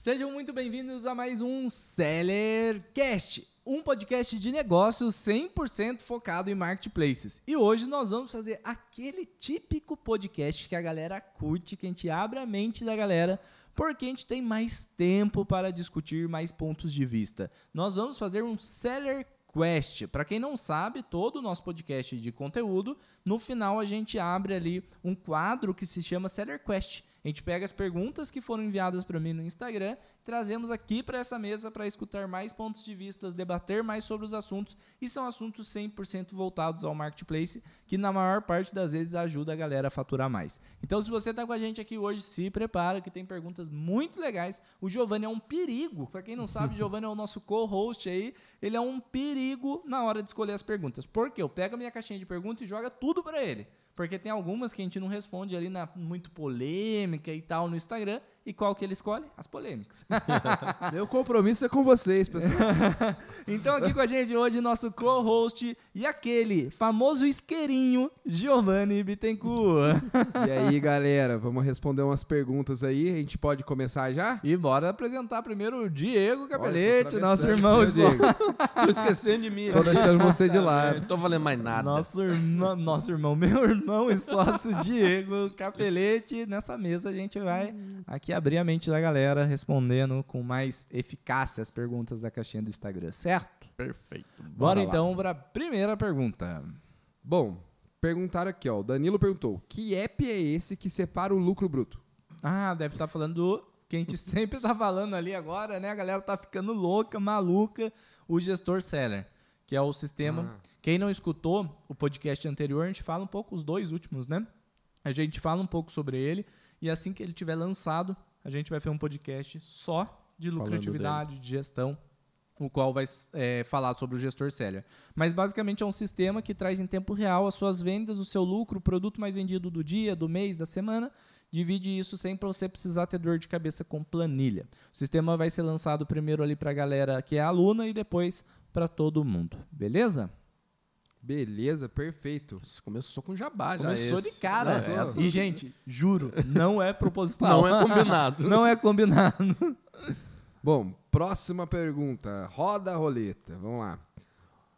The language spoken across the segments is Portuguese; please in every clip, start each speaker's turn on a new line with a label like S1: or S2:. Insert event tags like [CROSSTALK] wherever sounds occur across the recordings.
S1: Sejam muito bem-vindos a mais um Sellercast, um podcast de negócios 100% focado em marketplaces. E hoje nós vamos fazer aquele típico podcast que a galera curte, que a gente abre a mente da galera, porque a gente tem mais tempo para discutir mais pontos de vista. Nós vamos fazer um Seller Quest. Para quem não sabe, todo o nosso podcast de conteúdo, no final a gente abre ali um quadro que se chama Seller Quest a gente pega as perguntas que foram enviadas para mim no Instagram, trazemos aqui para essa mesa para escutar mais pontos de vista, debater mais sobre os assuntos, e são assuntos 100% voltados ao marketplace, que na maior parte das vezes ajuda a galera a faturar mais. Então, se você está com a gente aqui hoje, se prepara que tem perguntas muito legais. O Giovanni é um perigo. Para quem não sabe, o [LAUGHS] Giovanni é o nosso co-host aí. Ele é um perigo na hora de escolher as perguntas. Por quê? Eu pego a minha caixinha de perguntas e joga tudo para ele. Porque tem algumas que a gente não responde ali na muito polêmica e tal no Instagram. E qual que ele escolhe? As polêmicas. [LAUGHS]
S2: Meu compromisso é com vocês, pessoal. [LAUGHS]
S1: então aqui com a gente hoje nosso co-host e aquele famoso isqueirinho, Giovanni Bittencourt.
S2: e aí, [LAUGHS] galera, vamos responder umas perguntas aí. A gente pode começar já?
S1: E bora apresentar primeiro o Diego Capelete, nosso irmão. Diego.
S3: Tô esquecendo de mim.
S2: Tô deixando você de lado.
S3: Não tô valendo mais nada.
S1: Nosso irmão, nosso irmão, meu irmão e sócio Diego Capelete. Nessa mesa a gente vai aqui aqui abrir a mente da galera respondendo com mais eficácia as perguntas da caixinha do Instagram, certo?
S3: Perfeito.
S1: Bora, Bora então para a primeira pergunta.
S2: Bom, perguntaram aqui, ó. O Danilo perguntou: que app é esse que separa o lucro bruto?
S1: Ah, deve estar tá falando do que a gente sempre está falando ali agora, né? A galera tá ficando louca, maluca, o gestor seller, que é o sistema. Ah. Quem não escutou o podcast anterior, a gente fala um pouco, os dois últimos, né? A gente fala um pouco sobre ele e assim que ele tiver lançado, a gente vai fazer um podcast só de lucratividade, de gestão, o qual vai é, falar sobre o gestor seller. Mas basicamente é um sistema que traz em tempo real as suas vendas, o seu lucro, o produto mais vendido do dia, do mês, da semana. Divide isso sem para você precisar ter dor de cabeça com planilha. O sistema vai ser lançado primeiro ali para a galera que é aluna e depois para todo mundo. Beleza?
S2: Beleza, perfeito.
S3: Você começou com jabá já.
S1: Começou
S3: esse.
S1: de cara. É, é assim. E, gente, juro, não é proposital.
S3: não é combinado. [LAUGHS]
S1: não é combinado. [LAUGHS]
S2: Bom, próxima pergunta. Roda a roleta. Vamos lá.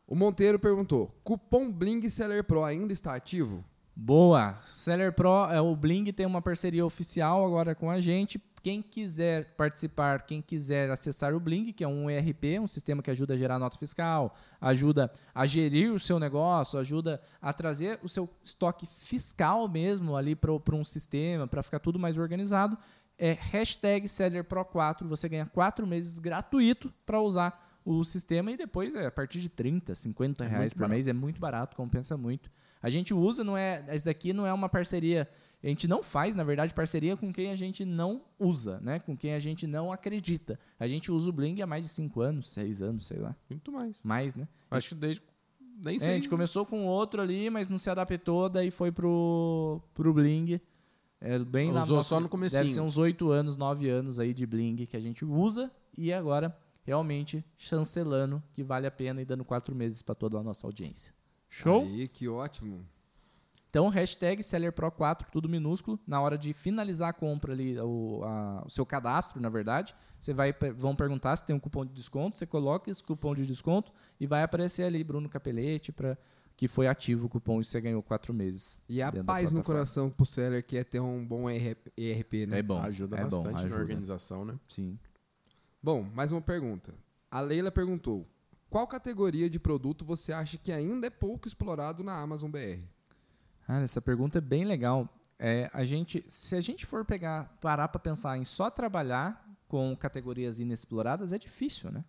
S2: O Monteiro perguntou: cupom Bling Seller Pro ainda está ativo?
S1: Boa. Seller Pro, é, o Bling tem uma parceria oficial agora com a gente quem quiser participar, quem quiser acessar o Bling, que é um ERP, um sistema que ajuda a gerar nota fiscal, ajuda a gerir o seu negócio, ajuda a trazer o seu estoque fiscal mesmo ali para um sistema, para ficar tudo mais organizado, é hashtag SellerPro4. Você ganha quatro meses gratuito para usar o sistema e depois é a partir de 30, 50 é reais por barato. mês. É muito barato, compensa muito. A gente usa, não é. Esse daqui não é uma parceria a gente não faz, na verdade, parceria com quem a gente não usa, né? Com quem a gente não acredita. A gente usa o Bling há mais de 5 anos, 6 anos, sei lá.
S3: Muito mais.
S1: Mais, né?
S3: Acho que desde. Nem
S1: sei. É, a gente começou com outro ali, mas não se adaptou, daí foi pro, pro Bling. É bem
S3: Usou Usou só no começo.
S1: Deve ser uns 8 anos, 9 anos aí de Bling que a gente usa. E agora, realmente, chancelando que vale a pena e dando 4 meses para toda a nossa audiência. Show?
S2: Aí, que ótimo.
S1: Então, hashtag SellerPro4, tudo minúsculo. Na hora de finalizar a compra ali, o, a, o seu cadastro, na verdade, você vai vão perguntar se tem um cupom de desconto, você coloca esse cupom de desconto e vai aparecer ali Bruno Capelete para que foi ativo o cupom e você ganhou quatro meses.
S2: E a paz no coração pro seller que é ter um bom ERP, né?
S3: É bom. Ajuda é bastante bom, ajuda. na organização, né?
S1: Sim.
S2: Bom, mais uma pergunta. A Leila perguntou: qual categoria de produto você acha que ainda é pouco explorado na Amazon BR?
S1: Ah, essa pergunta é bem legal. É, a gente, se a gente for pegar, parar para pensar em só trabalhar com categorias inexploradas, é difícil, né?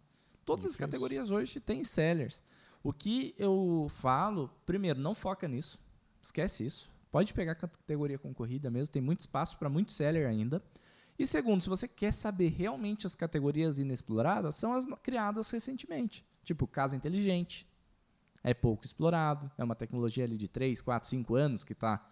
S1: Todas as categorias hoje têm sellers. O que eu falo, primeiro, não foca nisso. Esquece isso. Pode pegar categoria concorrida mesmo, tem muito espaço para muito seller ainda. E segundo, se você quer saber realmente as categorias inexploradas, são as criadas recentemente. Tipo, casa inteligente, é pouco explorado, é uma tecnologia ali de 3, 4, 5 anos que está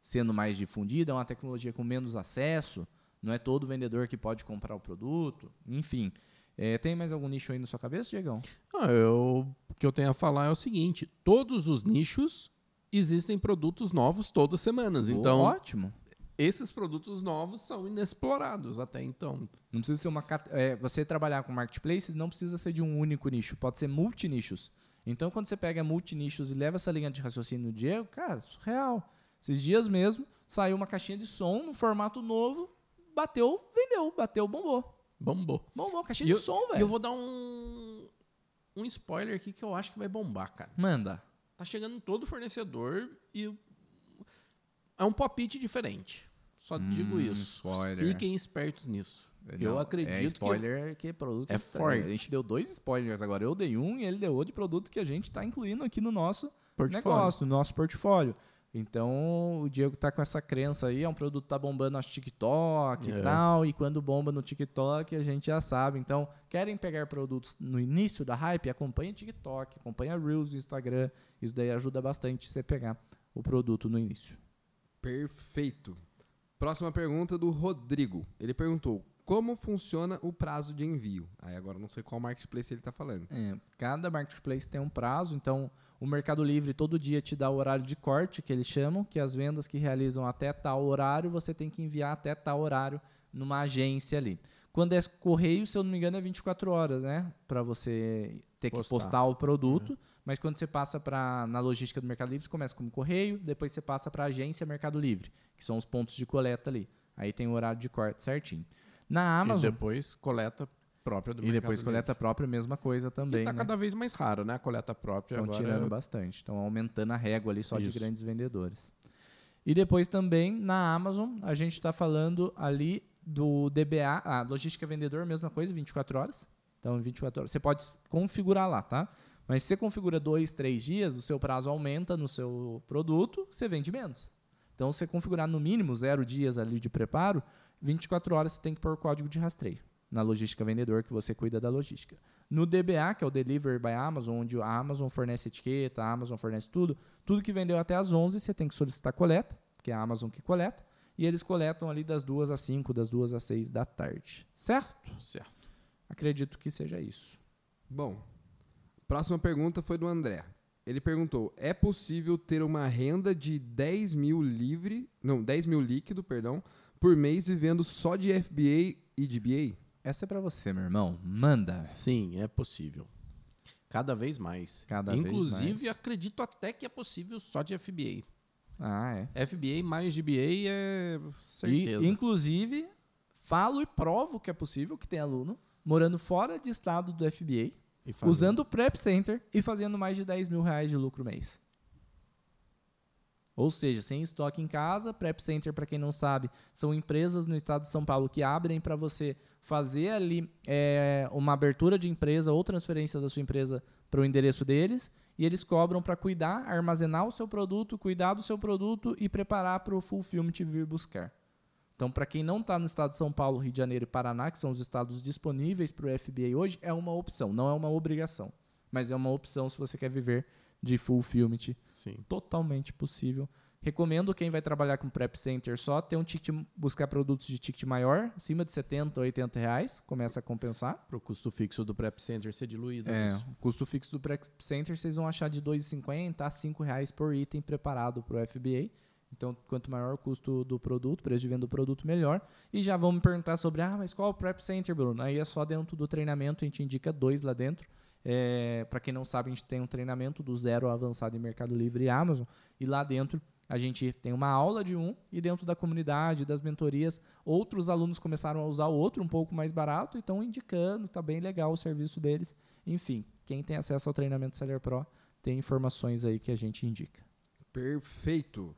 S1: sendo mais difundida, é uma tecnologia com menos acesso, não é todo vendedor que pode comprar o produto, enfim. É, tem mais algum nicho aí na sua cabeça, Diegão?
S3: Ah, eu, o que eu tenho a falar é o seguinte: todos os nichos existem produtos novos todas as semanas. Oh, então,
S1: ótimo.
S3: esses produtos novos são inexplorados até então.
S1: Não precisa ser uma. É, você trabalhar com marketplaces não precisa ser de um único nicho, pode ser multinichos. Então, quando você pega multinichos e leva essa linha de raciocínio do Diego, cara, surreal. Esses dias mesmo, saiu uma caixinha de som no formato novo, bateu, vendeu, bateu, bombou.
S3: Bombou.
S1: Bombou, caixinha e de
S3: eu,
S1: som, velho.
S3: E eu vou dar um, um spoiler aqui que eu acho que vai bombar, cara.
S1: Manda.
S3: Tá chegando todo fornecedor e é um pop-it diferente. Só hum, digo isso. Spoiler. Fiquem espertos nisso. Não, eu acredito é
S1: spoiler que, que produto
S3: é forte.
S1: A gente deu dois spoilers agora. Eu dei um e ele deu outro de produto que a gente está incluindo aqui no nosso portfólio. negócio, no nosso portfólio. Então, o Diego tá com essa crença aí, é um produto que tá bombando no TikTok é. e tal, e quando bomba no TikTok, a gente já sabe. Então, querem pegar produtos no início da hype, acompanha TikTok, acompanha Reels do Instagram, isso daí ajuda bastante você pegar o produto no início.
S2: Perfeito. Próxima pergunta do Rodrigo. Ele perguntou: como funciona o prazo de envio? Aí agora não sei qual marketplace ele está falando.
S1: É, cada marketplace tem um prazo, então o Mercado Livre todo dia te dá o horário de corte, que eles chamam, que as vendas que realizam até tal horário, você tem que enviar até tal horário numa agência ali. Quando é correio, se eu não me engano, é 24 horas, né? Para você ter postar. que postar o produto. Uhum. Mas quando você passa para na logística do Mercado Livre, você começa como correio, depois você passa para a agência Mercado Livre, que são os pontos de coleta ali. Aí tem o horário de corte certinho. Na Amazon.
S3: E depois coleta própria do
S1: E depois Livre. coleta própria, mesma coisa também.
S3: Está
S1: né?
S3: cada vez mais raro, né? A coleta própria.
S1: Estão tirando bastante. Estão aumentando a régua ali só Isso. de grandes vendedores. E depois também na Amazon, a gente está falando ali do DBA, a logística vendedor, mesma coisa, 24 horas. Então, 24 horas. Você pode configurar lá, tá? Mas se você configura dois, três dias, o seu prazo aumenta no seu produto, você vende menos. Então, se você configurar no mínimo zero dias ali de preparo, 24 horas você tem que pôr o código de rastreio na logística vendedor, que você cuida da logística. No DBA, que é o Delivery by Amazon, onde a Amazon fornece etiqueta, a Amazon fornece tudo, tudo que vendeu até as 11 você tem que solicitar coleta, que é a Amazon que coleta, e eles coletam ali das 2 às 5, das 2 às 6 da tarde. Certo?
S3: Certo.
S1: Acredito que seja isso.
S2: Bom, próxima pergunta foi do André. Ele perguntou: é possível ter uma renda de 10 mil livre, não, 10 mil líquido, perdão, por mês vivendo só de FBA e DBA?
S1: Essa é para você, meu irmão. Manda.
S3: Sim, é possível. Cada vez mais.
S1: Cada
S3: Inclusive,
S1: vez mais.
S3: acredito até que é possível só de FBA.
S1: Ah, é.
S3: FBA mais DBA é certeza.
S1: E, inclusive, falo e provo que é possível que tem aluno morando fora de estado do FBA, usando o Prep Center e fazendo mais de 10 mil reais de lucro mês. Ou seja, sem estoque em casa, Prep Center, para quem não sabe, são empresas no estado de São Paulo que abrem para você fazer ali é, uma abertura de empresa ou transferência da sua empresa para o endereço deles e eles cobram para cuidar, armazenar o seu produto, cuidar do seu produto e preparar para o fulfillment vir buscar. Então, para quem não está no estado de São Paulo, Rio de Janeiro e Paraná, que são os estados disponíveis para o FBA hoje, é uma opção, não é uma obrigação. Mas é uma opção se você quer viver de fulfillment.
S3: Sim.
S1: Totalmente possível. Recomendo quem vai trabalhar com Prep Center só ter um ticket, buscar produtos de ticket maior, acima de 70, 80 reais, começa a compensar.
S3: Para o custo fixo do Prep Center ser diluído.
S1: É, o custo fixo do Prep Center vocês vão achar de 2,50 a 5 reais por item preparado para o FBA. Então, quanto maior o custo do produto, preço de venda do produto, melhor. E já vão me perguntar sobre, ah, mas qual é o Prep Center, Bruno? Aí é só dentro do treinamento, a gente indica dois lá dentro. É, Para quem não sabe, a gente tem um treinamento do zero avançado em Mercado Livre e Amazon. E lá dentro a gente tem uma aula de um e dentro da comunidade, das mentorias, outros alunos começaram a usar o outro um pouco mais barato e estão indicando, está bem legal o serviço deles. Enfim, quem tem acesso ao treinamento Seller Pro tem informações aí que a gente indica.
S2: Perfeito.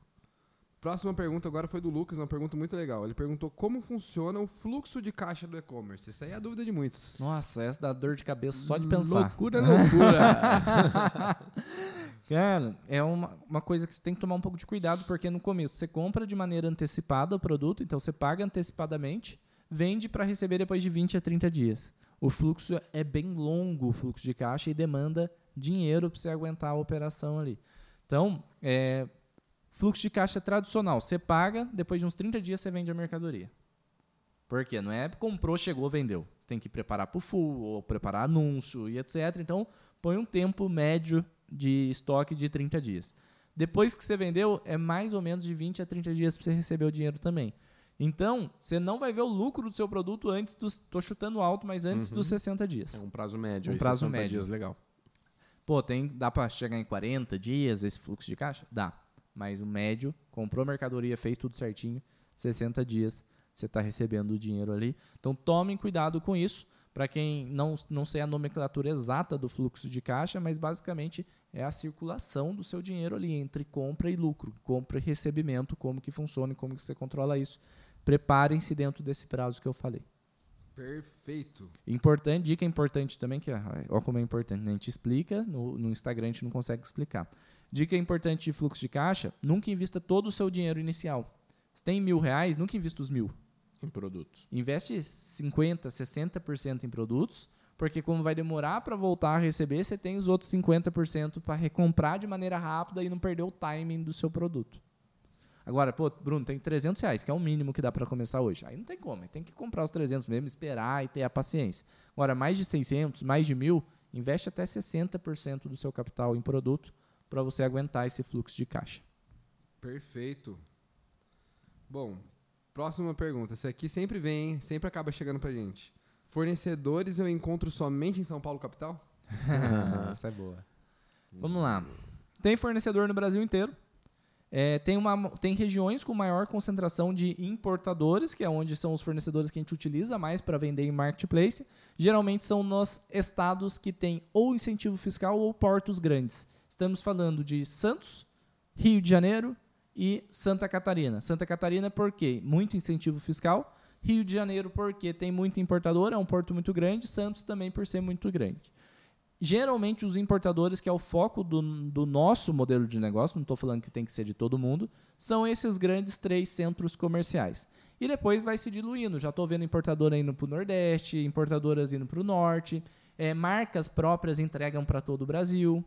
S2: Próxima pergunta agora foi do Lucas, uma pergunta muito legal. Ele perguntou como funciona o fluxo de caixa do e-commerce. Essa aí é a dúvida de muitos.
S1: Nossa, essa dá dor de cabeça só de pensar.
S3: Loucura, loucura. [LAUGHS]
S1: Cara, é uma, uma coisa que você tem que tomar um pouco de cuidado, porque no começo você compra de maneira antecipada o produto, então você paga antecipadamente, vende para receber depois de 20 a 30 dias. O fluxo é bem longo, o fluxo de caixa, e demanda dinheiro para você aguentar a operação ali. Então, é, Fluxo de caixa tradicional. Você paga, depois de uns 30 dias você vende a mercadoria. Por quê? Não é comprou, chegou, vendeu. Você tem que preparar para o full, ou preparar anúncio e etc. Então, põe um tempo médio de estoque de 30 dias. Depois que você vendeu, é mais ou menos de 20 a 30 dias para você receber o dinheiro também. Então, você não vai ver o lucro do seu produto antes dos. Tô chutando alto, mas antes
S3: Uhum.
S1: dos 60 dias.
S3: É um prazo médio.
S1: Um prazo
S3: 60
S1: médio.
S3: dias, legal.
S1: Pô, tem, dá para chegar em 40 dias esse fluxo de caixa? Dá. Mas o médio, comprou mercadoria, fez tudo certinho, 60 dias você está recebendo o dinheiro ali. Então tomem cuidado com isso. Para quem não, não sei a nomenclatura exata do fluxo de caixa, mas basicamente é a circulação do seu dinheiro ali entre compra e lucro, compra e recebimento, como que funciona e como que você controla isso. Preparem-se dentro desse prazo que eu falei.
S2: Perfeito.
S1: Importante, dica importante também, que ah, olha como é importante, né? a gente explica, no, no Instagram a gente não consegue explicar. Dica importante de fluxo de caixa, nunca invista todo o seu dinheiro inicial. Se tem mil reais, nunca invista os mil.
S3: Em produtos.
S1: Investe 50%, 60% em produtos, porque como vai demorar para voltar a receber, você tem os outros 50% para recomprar de maneira rápida e não perder o timing do seu produto. Agora, pô, Bruno, tem 300 reais, que é o mínimo que dá para começar hoje. Aí não tem como, tem que comprar os 300 mesmo, esperar e ter a paciência. Agora, mais de 600, mais de mil, investe até 60% do seu capital em produto para você aguentar esse fluxo de caixa.
S2: Perfeito. Bom, próxima pergunta. Essa aqui sempre vem, hein? sempre acaba chegando pra gente. Fornecedores eu encontro somente em São Paulo, capital? [LAUGHS] [LAUGHS]
S1: Essa é boa. Vamos lá. Tem fornecedor no Brasil inteiro. É, tem, uma, tem regiões com maior concentração de importadores, que é onde são os fornecedores que a gente utiliza mais para vender em marketplace. Geralmente são nos estados que têm ou incentivo fiscal ou portos grandes. Estamos falando de Santos, Rio de Janeiro e Santa Catarina. Santa Catarina porque muito incentivo fiscal. Rio de Janeiro porque tem muito importador, é um porto muito grande. Santos também por ser muito grande geralmente os importadores, que é o foco do, do nosso modelo de negócio, não estou falando que tem que ser de todo mundo, são esses grandes três centros comerciais. E depois vai se diluindo. Já estou vendo importadora indo para o Nordeste, importadoras indo para o Norte, é, marcas próprias entregam para todo o Brasil.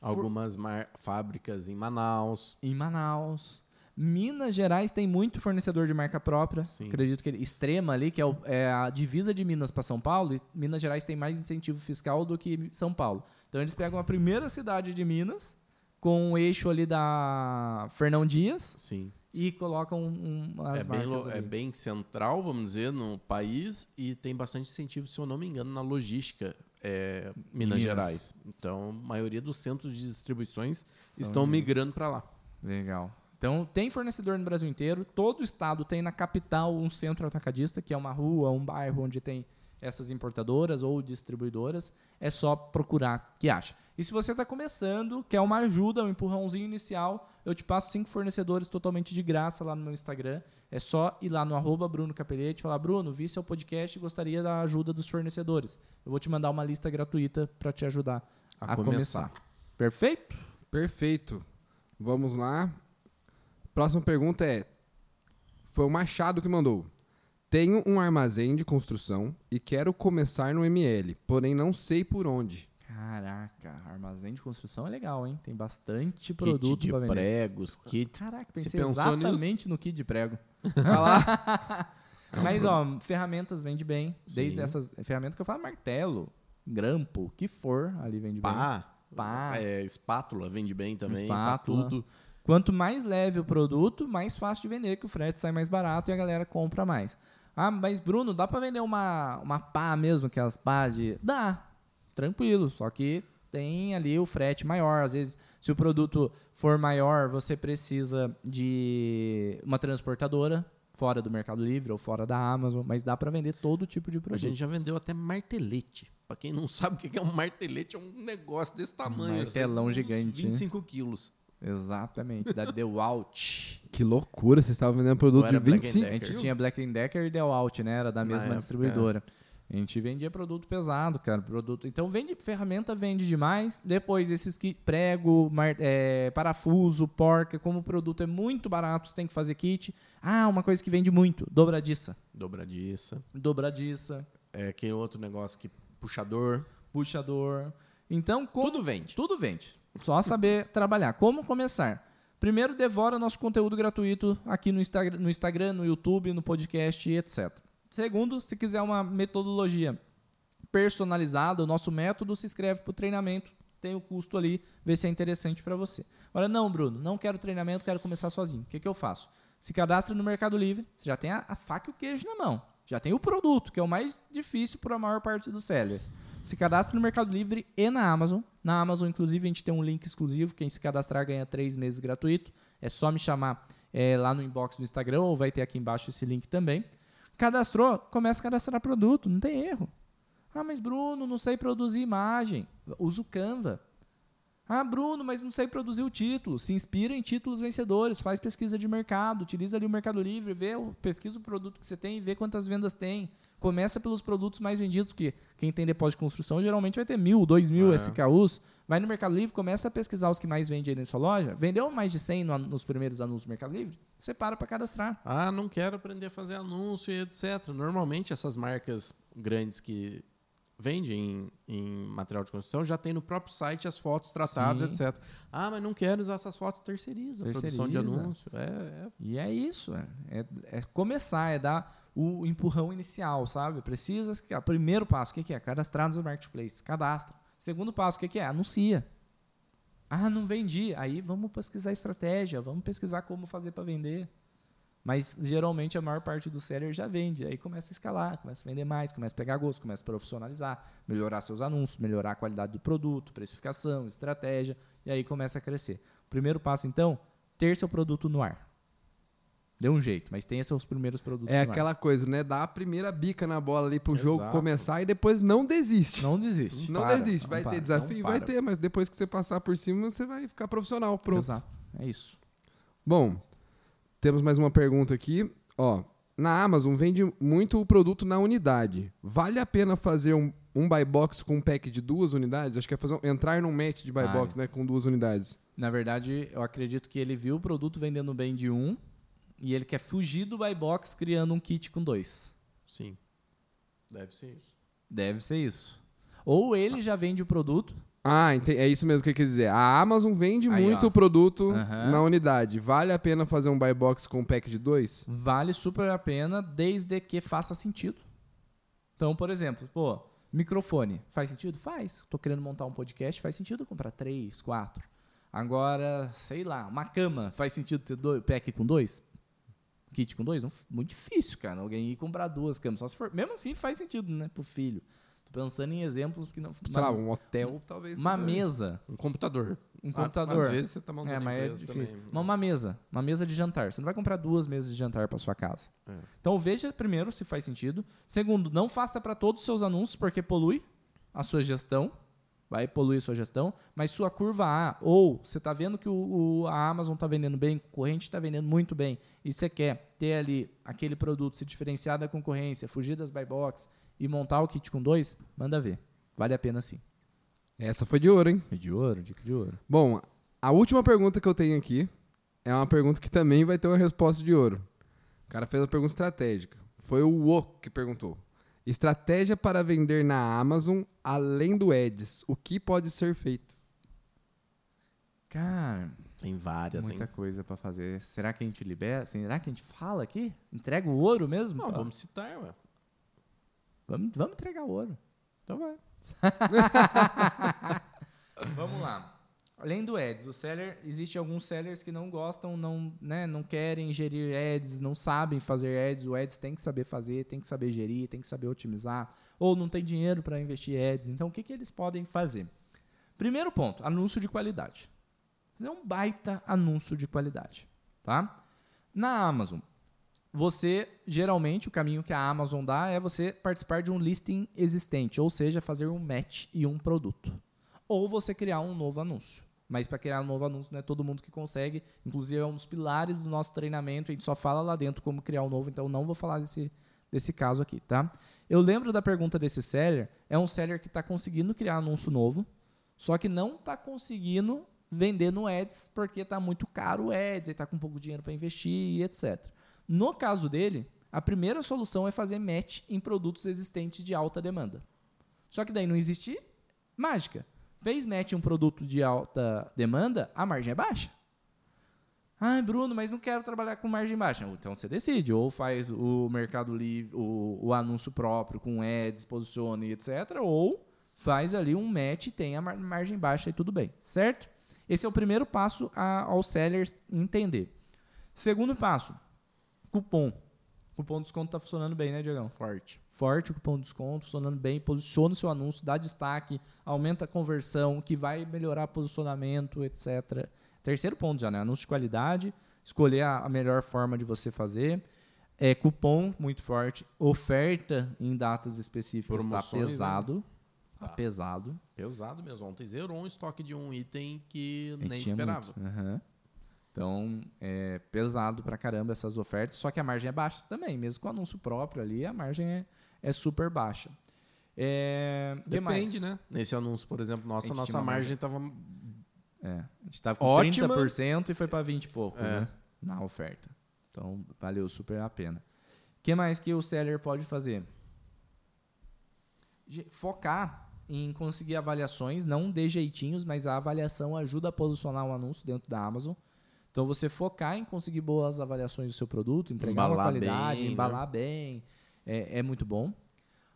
S3: Algumas mar- fábricas em Manaus.
S1: Em Manaus. Minas Gerais tem muito fornecedor de marca própria.
S3: Sim.
S1: Acredito que ele, Extrema ali, que é, o- é a divisa de Minas para São Paulo, e Minas Gerais tem mais incentivo fiscal do que São Paulo. Então eles pegam a primeira cidade de Minas, com o eixo ali da Fernão Dias,
S3: Sim.
S1: e colocam um, as
S3: É bem,
S1: marcas
S3: lo- é bem central, vamos dizer, no país e tem bastante incentivo, se eu não me engano, na logística é, Minas,
S1: Minas.
S3: Gerais. Então, a maioria dos centros de distribuições
S1: São
S3: estão
S1: Minas.
S3: migrando para lá.
S1: Legal. Então, tem fornecedor no Brasil inteiro. Todo estado tem na capital um centro atacadista, que é uma rua, um bairro onde tem essas importadoras ou distribuidoras. É só procurar que acha. E se você está começando, quer uma ajuda, um empurrãozinho inicial, eu te passo cinco fornecedores totalmente de graça lá no meu Instagram. É só ir lá no arroba Bruno Capelete e falar, Bruno, vi seu podcast e gostaria da ajuda dos fornecedores. Eu vou te mandar uma lista gratuita para te ajudar
S3: A
S1: a,
S3: começar.
S1: começar. Perfeito?
S2: Perfeito. Vamos lá. Próxima pergunta é: Foi o Machado que mandou. Tenho um armazém de construção e quero começar no ML, porém não sei por onde.
S1: Caraca, armazém de construção é legal, hein? Tem bastante
S3: Kit
S1: produto
S3: de
S1: pra vender.
S3: pregos, kit.
S1: Caraca,
S3: Se
S1: pensei
S3: pensou
S1: exatamente no kit de prego.
S2: Vai lá. [LAUGHS]
S1: Mas, ó, ferramentas vende bem. Desde
S3: Sim.
S1: essas ferramentas que eu falo, martelo, grampo, o que for, ali vende bem.
S3: Pá.
S1: Pá.
S3: É, espátula vende bem também.
S1: Espátula.
S3: Pá tudo.
S1: Quanto mais leve o produto, mais fácil de vender, que o frete sai mais barato e a galera compra mais. Ah, mas Bruno, dá pra vender uma, uma pá mesmo, aquelas pá de... Dá, tranquilo, só que tem ali o frete maior. Às vezes, se o produto for maior, você precisa de uma transportadora fora do Mercado Livre ou fora da Amazon, mas dá pra vender todo tipo de
S3: A
S1: produto.
S3: gente já vendeu até martelete. Pra quem não sabe o que é um martelete, é um negócio desse tamanho.
S1: martelão
S3: assim, uns
S1: gigante, né?
S3: 25 quilos.
S1: Exatamente, da Dewalt. [LAUGHS]
S2: Que loucura, vocês estavam vendendo produto de
S3: Black
S2: 25.
S1: A gente tinha Black Decker e Dewalt, né? Era da mesma
S3: época,
S1: distribuidora. A gente vendia produto pesado, cara. Produto. Então vende ferramenta, vende demais. Depois esses que prego, mar- é, parafuso, porca, como o produto é muito barato, você tem que fazer kit. Ah, uma coisa que vende muito, dobradiça.
S3: Dobradiça.
S1: Dobradiça,
S3: É aquele outro negócio que puxador.
S1: puxador. Então, como
S3: Tudo vende.
S1: Tudo vende. Só saber trabalhar. Como começar? Primeiro, devora nosso conteúdo gratuito aqui no Instagram, no, Instagram, no YouTube, no podcast etc. Segundo, se quiser uma metodologia personalizada, o nosso método se inscreve para o treinamento tem o custo ali, ver se é interessante para você. Agora, não, Bruno, não quero treinamento, quero começar sozinho. O que, que eu faço? Se cadastra no Mercado Livre, você já tem a, a faca e o queijo na mão. Já tem o produto, que é o mais difícil para a maior parte dos sellers. Se cadastra no Mercado Livre e na Amazon. Na Amazon, inclusive, a gente tem um link exclusivo. Quem se cadastrar ganha três meses gratuito. É só me chamar é, lá no inbox do Instagram ou vai ter aqui embaixo esse link também. Cadastrou, começa a cadastrar produto, não tem erro. Ah, mas Bruno, não sei produzir imagem. Usa o Canva. Ah, Bruno, mas não sei produzir o título. Se inspira em títulos vencedores, faz pesquisa de mercado, utiliza ali o Mercado Livre, vê, pesquisa o produto que você tem e vê quantas vendas tem. Começa pelos produtos mais vendidos, que quem tem depósito de construção geralmente vai ter mil, dois mil é. SKUs. Vai no Mercado Livre, começa a pesquisar os que mais vendem aí na sua loja. Vendeu mais de 100 no, nos primeiros anúncios do Mercado Livre? Você para para cadastrar.
S3: Ah, não quero aprender a fazer anúncio e etc. Normalmente essas marcas grandes que vende em, em, material de construção, já tem no próprio site as fotos tratadas, Sim. etc. Ah, mas não quero usar essas fotos, terceiriza, terceiriza. produção de anúncio. É, é.
S1: E é isso, é, é, é, começar, é dar o empurrão inicial, sabe? Precisa, o primeiro passo, o que, que é? Cadastrar no marketplace, cadastra. Segundo passo, o que, que é? Anuncia. Ah, não vendi. Aí vamos pesquisar estratégia, vamos pesquisar como fazer para vender. Mas geralmente a maior parte do seller já vende. Aí começa a escalar, começa a vender mais, começa a pegar gosto, começa a profissionalizar, melhorar seus anúncios, melhorar a qualidade do produto, precificação, estratégia, e aí começa a crescer. Primeiro passo, então, ter seu produto no ar. Dê um jeito, mas tenha seus primeiros produtos.
S2: É aquela coisa, né? Dá a primeira bica na bola ali pro Exato. jogo começar e depois não desiste.
S1: Não desiste.
S2: Não,
S1: para,
S2: desiste. Não vai para, ter desafio? Vai ter, mas depois que você passar por cima, você vai ficar profissional. Pronto.
S1: Exato. É isso.
S2: Bom, temos mais uma pergunta aqui. Ó, na Amazon vende muito o produto na unidade. Vale a pena fazer um, um buy box com um pack de duas unidades? Acho que é fazer, entrar num match de buy ah, box, né, com duas unidades.
S1: Na verdade, eu acredito que ele viu o produto vendendo bem de um e ele quer fugir do buy box criando um kit com dois.
S3: Sim. Deve ser isso.
S1: Deve ser isso. Ou ele já vende o produto
S2: ah, é isso mesmo que eu quis dizer. A Amazon vende Aí, muito ó. produto uhum. na unidade. Vale a pena fazer um buy box com um pack de dois?
S1: Vale super a pena, desde que faça sentido. Então, por exemplo, pô, microfone. Faz sentido? Faz. Tô querendo montar um podcast, faz sentido comprar três, quatro. Agora, sei lá, uma cama. Faz sentido ter dois, pack com dois? Kit com dois? Não, muito difícil, cara. Alguém ir comprar duas camas. Só se for. Mesmo assim, faz sentido, né? Pro filho. Tô pensando em exemplos que não.
S2: Sei lá, um hotel, talvez.
S1: Uma mesa.
S3: Um computador.
S1: Um computador.
S3: Às vezes você tá montando
S1: é, mas é difícil. Também. Uma, uma mesa. Uma mesa de jantar. Você não vai comprar duas mesas de jantar para sua casa. É. Então veja primeiro se faz sentido. Segundo, não faça para todos os seus anúncios, porque polui a sua gestão. Vai poluir a sua gestão. Mas sua curva A, ou você está vendo que o, o, a Amazon está vendendo bem, o concorrente está vendendo muito bem, e você quer ter ali aquele produto, se diferenciar da concorrência, fugir das buy box e montar o kit com dois, manda ver. Vale a pena sim.
S2: Essa foi de ouro, hein?
S1: Foi de ouro, dica de ouro.
S2: Bom, a última pergunta que eu tenho aqui é uma pergunta que também vai ter uma resposta de ouro. O cara fez uma pergunta estratégica. Foi o O que perguntou. Estratégia para vender na Amazon além do Ads. O que pode ser feito?
S1: Cara, tem várias, Muita hein? coisa para fazer. Será que a gente libera? Será que a gente fala aqui? Entrega o ouro mesmo?
S3: Não, vamos citar, ué.
S1: Vamos, vamos entregar ouro.
S3: Então vai. [LAUGHS]
S1: vamos lá. Além do ads, o seller, existe alguns sellers que não gostam, não, né, não querem gerir ads, não sabem fazer ads. O ads tem que saber fazer, tem que saber gerir, tem que saber otimizar, ou não tem dinheiro para investir ads. Então, o que, que eles podem fazer? Primeiro ponto, anúncio de qualidade. Fazer um baita anúncio de qualidade, tá? Na Amazon, você geralmente o caminho que a Amazon dá é você participar de um listing existente, ou seja, fazer um match e um produto, ou você criar um novo anúncio. Mas para criar um novo anúncio não é todo mundo que consegue, inclusive é um dos pilares do nosso treinamento, a gente só fala lá dentro como criar um novo, então não vou falar desse, desse caso aqui, tá? Eu lembro da pergunta desse seller, é um seller que está conseguindo criar anúncio novo, só que não está conseguindo vender no Ads porque está muito caro o Ads, ele está com pouco dinheiro para investir e etc. No caso dele, a primeira solução é fazer match em produtos existentes de alta demanda. Só que daí não existe mágica. Fez match um produto de alta demanda, a margem é baixa. Ah, Bruno, mas não quero trabalhar com margem baixa. Então você decide, ou faz o Mercado Livre, o, o anúncio próprio com ads, posicione, etc., ou faz ali um match e tem a mar- margem baixa e tudo bem, certo? Esse é o primeiro passo a, aos sellers entender. Segundo passo, cupom. Cupom de desconto está funcionando bem, né, Diegão?
S3: Forte.
S1: forte o cupom de desconto, funcionando bem, posiciona o seu anúncio, dá destaque, aumenta a conversão, que vai melhorar posicionamento, etc. Terceiro ponto já, né? Anúncio de qualidade, escolher a, melhor forma de você fazer. É, cupom muito forte, oferta em datas específicas está
S3: né?
S1: pesado. Tá
S3: Tá.
S1: pesado.
S3: Pesado mesmo. Ontem zerou um estoque de um item que nem esperava.
S1: Aham. Então, é pesado pra caramba essas ofertas, só que a margem é baixa também, mesmo com o anúncio próprio ali, a margem é, é super baixa. É,
S3: Depende,
S1: mais?
S3: né? Nesse anúncio, por exemplo,
S1: A
S3: nossa,
S1: gente
S3: nossa margem estava
S1: É, a gente tava com
S3: Ótima.
S1: 30% e foi para 20 e pouco,
S3: É.
S1: né? Na oferta. Então, valeu super a pena. O que mais que o seller pode fazer? Focar em conseguir avaliações, não de jeitinhos, mas a avaliação ajuda a posicionar o anúncio dentro da Amazon. Então, você focar em conseguir boas avaliações do seu produto, entregar uma
S3: Embalar
S1: qualidade,
S3: bem, né?
S1: embalar bem, é, é muito bom.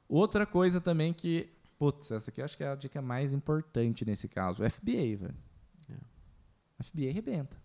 S1: Outra coisa também que, putz, essa aqui eu acho que é a dica mais importante nesse caso, FBA, velho. FBA arrebenta.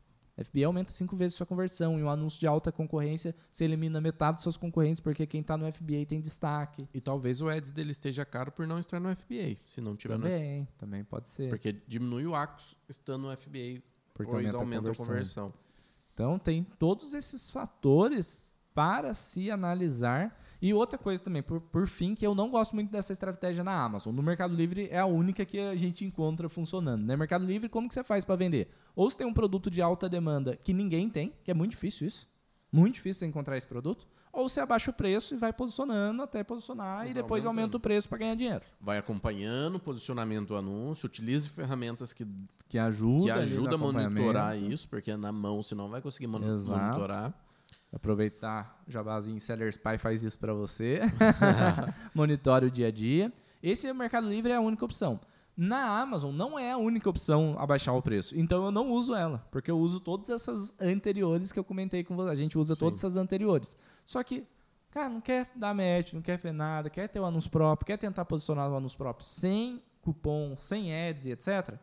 S1: FBA aumenta cinco vezes sua conversão. Em um anúncio de alta concorrência, você elimina metade dos seus concorrentes porque quem está no FBA tem destaque.
S3: E talvez o ads dele esteja caro por não estar no FBA, se não tiver no
S1: Também, também pode ser.
S3: Porque diminui o ACOS estando no FBA,
S1: Porque
S3: pois
S1: aumenta a
S3: aumenta a
S1: conversão.
S3: conversão.
S1: Então tem todos esses fatores para se analisar. E outra coisa também, por, por fim, que eu não gosto muito dessa estratégia na Amazon. No Mercado Livre é a única que a gente encontra funcionando. No Mercado Livre, como que você faz para vender? Ou você tem um produto de alta demanda que ninguém tem, que é muito difícil isso. Muito difícil você encontrar esse produto. Ou você abaixa o preço e vai posicionando até posicionar
S3: Vai
S1: e depois
S3: aumentando.
S1: aumenta o preço para ganhar dinheiro.
S3: Vai acompanhando o posicionamento do anúncio, utilize ferramentas que,
S1: Que ajuda,
S3: que ajuda a monitorar isso, porque na mão você não vai conseguir mon-
S1: Exato.
S3: monitorar.
S1: Aproveitar Jabazinho Seller Spy faz isso para você. [LAUGHS] [LAUGHS] Monitore o dia a dia. Esse Mercado Livre é a única opção. Na Amazon não é a única opção abaixar o preço. Então eu não uso ela, porque eu uso todas essas anteriores que eu comentei com você. A gente usa
S3: Sim.
S1: todas essas anteriores. Só que, cara, não quer dar match, não quer ver nada, quer ter o anúncio próprio, quer tentar posicionar o anúncio próprio sem cupom, sem ads e etc.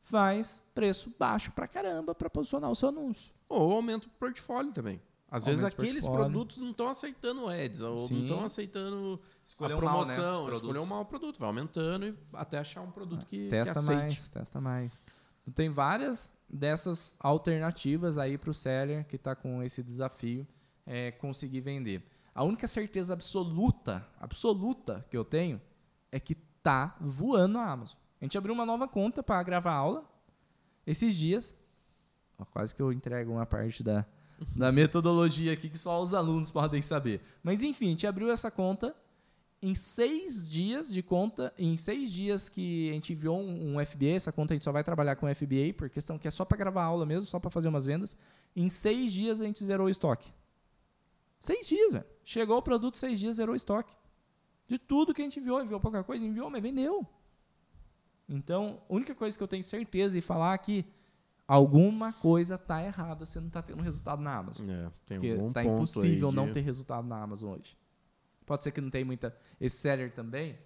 S1: Faz preço baixo pra caramba para posicionar o seu anúncio.
S3: Ou aumenta o portfólio também. Às vezes aqueles produtos não estão aceitando ads, ou
S1: Sim.
S3: não estão aceitando
S1: Escolheu
S3: a
S1: mal, né,
S3: promoção, escolheu mal o produto, vai aumentando e até achar um produto que, que
S1: testa
S3: aceite.
S1: mais, testa mais. Então, tem várias dessas alternativas aí para o seller que está com esse desafio é, conseguir vender. A única certeza absoluta, absoluta que eu tenho é que tá voando a Amazon. A gente abriu uma nova conta para gravar aula esses dias. Ó, quase que eu entrego uma parte da, da metodologia aqui que só os alunos podem saber. Mas enfim, a gente abriu essa conta em seis dias de conta, em seis dias que a gente enviou um, um FBA, essa conta a gente só vai trabalhar com FBA, por questão que é só para gravar aula mesmo, só para fazer umas vendas. Em seis dias a gente zerou o estoque. Seis dias, velho. Chegou o produto, seis dias, zerou o estoque. De tudo que a gente enviou, enviou pouca coisa, enviou, mas vendeu. Então, a única coisa que eu tenho certeza de falar é que alguma coisa tá errada, você não tá tendo resultado na Amazon.
S3: É, tem
S1: Porque
S3: algum
S1: tá impossível não
S3: de-
S1: ter resultado na Amazon hoje. Pode ser que não tenha muita. Esse seller também,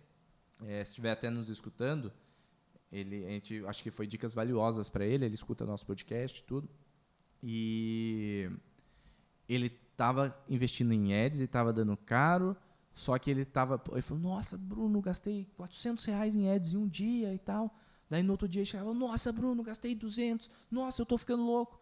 S1: é, se estiver até nos escutando, ele, a gente acho que foi dicas valiosas para ele. Ele escuta nosso podcast e tudo. E ele estava investindo em ads e estava dando caro. Só que ele estava. Ele falou: Nossa, Bruno, gastei 400 reais em ads em um dia e tal. Daí no outro dia chegava: Nossa, Bruno, gastei 200. Nossa, eu estou ficando louco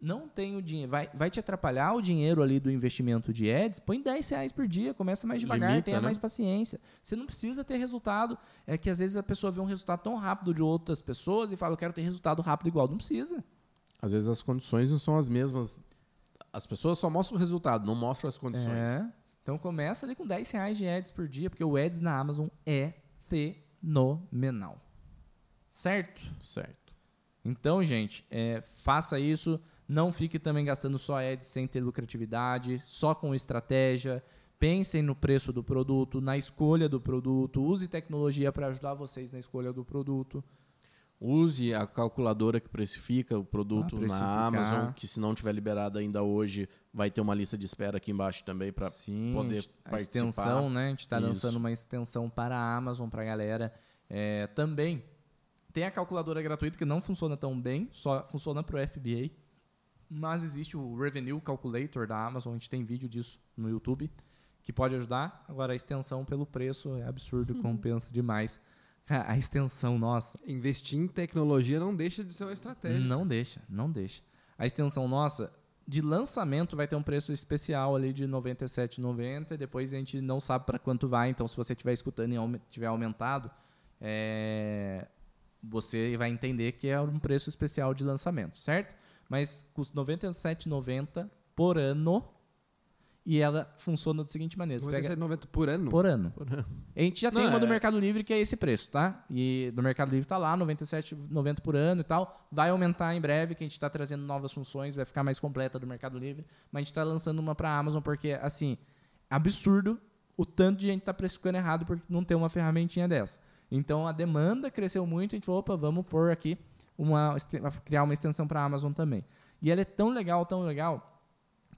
S1: não tem o dinheiro, vai, vai te atrapalhar o dinheiro ali do investimento de ads, põe 10 reais por dia, começa mais devagar,
S3: Limita,
S1: tenha
S3: né?
S1: mais paciência. Você não precisa ter resultado. É que às vezes a pessoa vê um resultado tão rápido de outras pessoas e fala, eu quero ter resultado rápido igual. Não precisa.
S3: Às vezes as condições não são as mesmas. As pessoas só mostram o resultado, não mostram as condições.
S1: É. Então começa ali com 10 reais de ads por dia, porque o ads na Amazon é fenomenal. Certo?
S3: Certo.
S1: Então, gente, é, faça isso. Não fique também gastando só ads sem ter lucratividade, só com estratégia. Pensem no preço do produto, na escolha do produto. Use tecnologia para ajudar vocês na escolha do produto.
S3: Use a calculadora que precifica o produto
S1: Ah,
S3: na. Amazon, que se não tiver liberada ainda hoje, vai ter uma lista de espera aqui embaixo também para
S1: Sim,
S3: poder
S1: a
S3: participar.
S1: extensão, né? A gente está lançando uma extensão para a Amazon, para a galera É, também tem a calculadora gratuita que não funciona tão bem, só funciona para o FBA. Mas existe o Revenue Calculator da Amazon, a gente tem vídeo disso no YouTube, que pode ajudar. Agora, a extensão pelo preço é absurdo, compensa demais. [LAUGHS] A extensão, nossa,
S2: Investir em tecnologia não deixa de ser uma estratégia.
S1: não deixa, não deixa. A extensão nossa, de lançamento, vai ter um preço especial ali de R$ 97,90. Depois a gente não sabe para quanto vai. Então, se você estiver escutando e tiver aumentado, é, você vai entender que é um preço especial de lançamento, certo? Mas custa R$ 97,90 por ano. E ela funciona da seguinte maneira: você pega
S2: 97,90 por ano?
S1: por ano.
S3: Por ano.
S1: A gente já tem
S3: Não,
S1: uma do
S3: é-
S1: Mercado Livre que é esse preço, tá? E do Mercado Livre tá lá, R$ 97,90 por ano e tal. Vai aumentar em breve, que a gente está trazendo novas funções, vai ficar mais completa do Mercado Livre. Mas a gente está lançando uma para Amazon porque, assim, absurdo o tanto de gente tá precificando errado porque não tem uma ferramentinha dessa. Então a demanda cresceu muito, a gente falou, opa, vamos pôr aqui uma criar uma extensão para Amazon também. E ela é tão legal, tão legal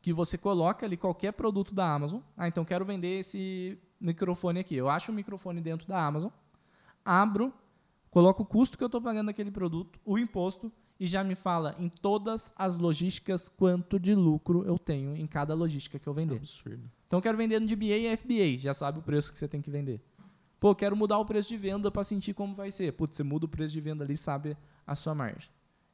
S1: que você coloca ali qualquer produto da Amazon. Ah, então quero vender esse microfone aqui. Eu acho o microfone dentro da Amazon, abro, coloco o custo que eu estou pagando naquele produto, o imposto, e já me fala em todas as logísticas quanto de lucro eu tenho em cada logística que eu vender.
S3: Absurdo.
S1: Então eu quero vender no DBA e FBA, já sabe o preço que você tem que vender. Pô, quero mudar o preço de venda para sentir como vai ser. Putz, você muda o preço de venda ali, sabe a sua margem.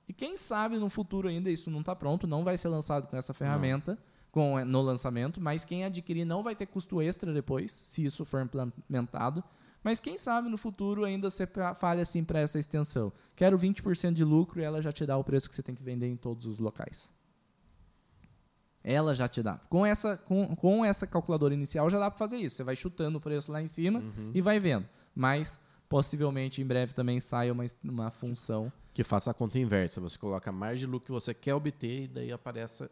S1: E quem sabe no futuro ainda isso não está pronto, não vai ser lançado com essa ferramenta com, no lançamento, mas quem adquirir não vai ter custo extra depois, se isso for implementado. Mas quem sabe no futuro ainda você fale assim para essa extensão. Quero 20% de lucro e ela já te dá o preço que você tem que vender em todos os locais. Ela já te dá. Com essa, com, com essa calculadora inicial já dá para fazer isso. Você vai chutando o preço lá em cima e vai vendo. Mas possivelmente em breve também saia uma, uma função.
S3: Que faça a conta inversa. Você coloca a margem de lucro que você quer obter e daí aparece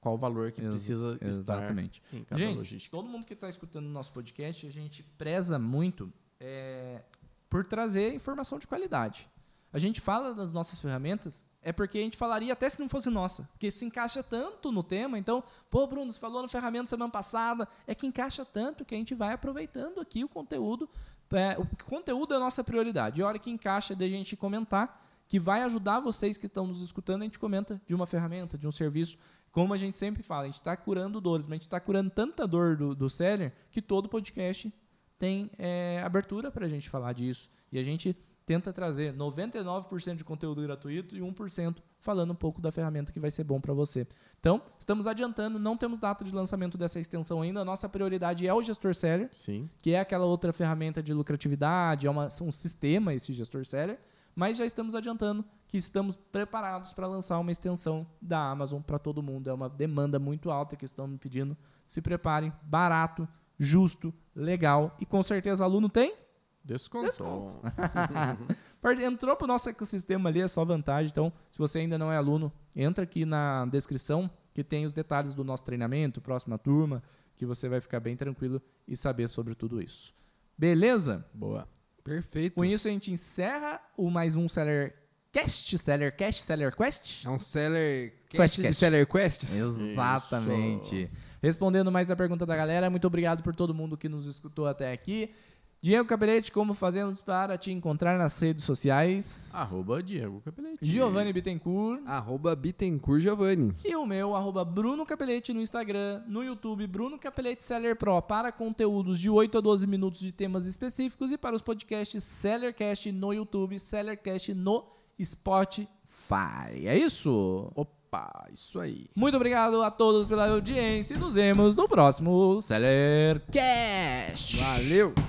S3: qual o valor que
S1: Ex-
S3: precisa
S1: exatamente.
S3: estar em cada
S1: Gente,
S3: logística.
S1: todo mundo que está escutando o nosso podcast, a gente preza muito é, por trazer informação de qualidade. A gente fala das nossas ferramentas, é porque a gente falaria até se não fosse nossa, porque se encaixa tanto no tema. Então, pô, Bruno, você falou na ferramenta semana passada, é que encaixa tanto que a gente vai aproveitando aqui o conteúdo. É, o conteúdo é a nossa prioridade. E a hora que encaixa de a gente comentar, que vai ajudar vocês que estão nos escutando, a gente comenta de uma ferramenta, de um serviço. Como a gente sempre fala, a gente está curando dores, mas a gente está curando tanta dor do, do seller que todo podcast tem é, abertura para a gente falar disso. E a gente tenta trazer 99% de conteúdo gratuito e 1% falando um pouco da ferramenta que vai ser bom para você. Então, estamos adiantando, não temos data de lançamento dessa extensão ainda. A nossa prioridade é o gestor seller,
S3: Sim.
S1: que é aquela outra ferramenta de lucratividade, é uma, um sistema esse gestor seller, mas já estamos adiantando que estamos preparados para lançar uma extensão da Amazon para todo mundo. É uma demanda muito alta que estão me pedindo. Se preparem, barato, justo, legal e com certeza aluno tem.
S3: Desconto. [LAUGHS]
S1: Desconto. Entrou para o nosso ecossistema ali, é só vantagem. Então, se você ainda não é aluno, entra aqui na descrição que tem os detalhes do nosso treinamento, próxima turma, que você vai ficar bem tranquilo e saber sobre tudo isso. Beleza?
S3: Boa.
S2: Perfeito.
S1: Com isso a gente encerra o mais um Seller Cast, Seller Cast, Seller Quest.
S2: É um seller
S1: Quest,
S2: quest de
S1: quest.
S2: seller quests?
S1: Exatamente. Respondendo mais a pergunta da galera, muito obrigado por todo mundo que nos escutou até aqui. Diego Capelete, como fazemos para te encontrar nas redes sociais?
S3: Arroba Diego Capelete.
S1: Giovanni Bittencourt.
S2: Arroba Bittencourt Giovanni.
S1: E o meu, arroba Bruno Capelete no Instagram, no YouTube, Bruno Capelete Seller Pro, para conteúdos de 8 a 12 minutos de temas específicos e para os podcasts Sellercast no YouTube, Sellercast no Spotify. É isso?
S3: Opa, isso aí.
S1: Muito obrigado a todos pela audiência e nos vemos no próximo Sellercast.
S2: Valeu!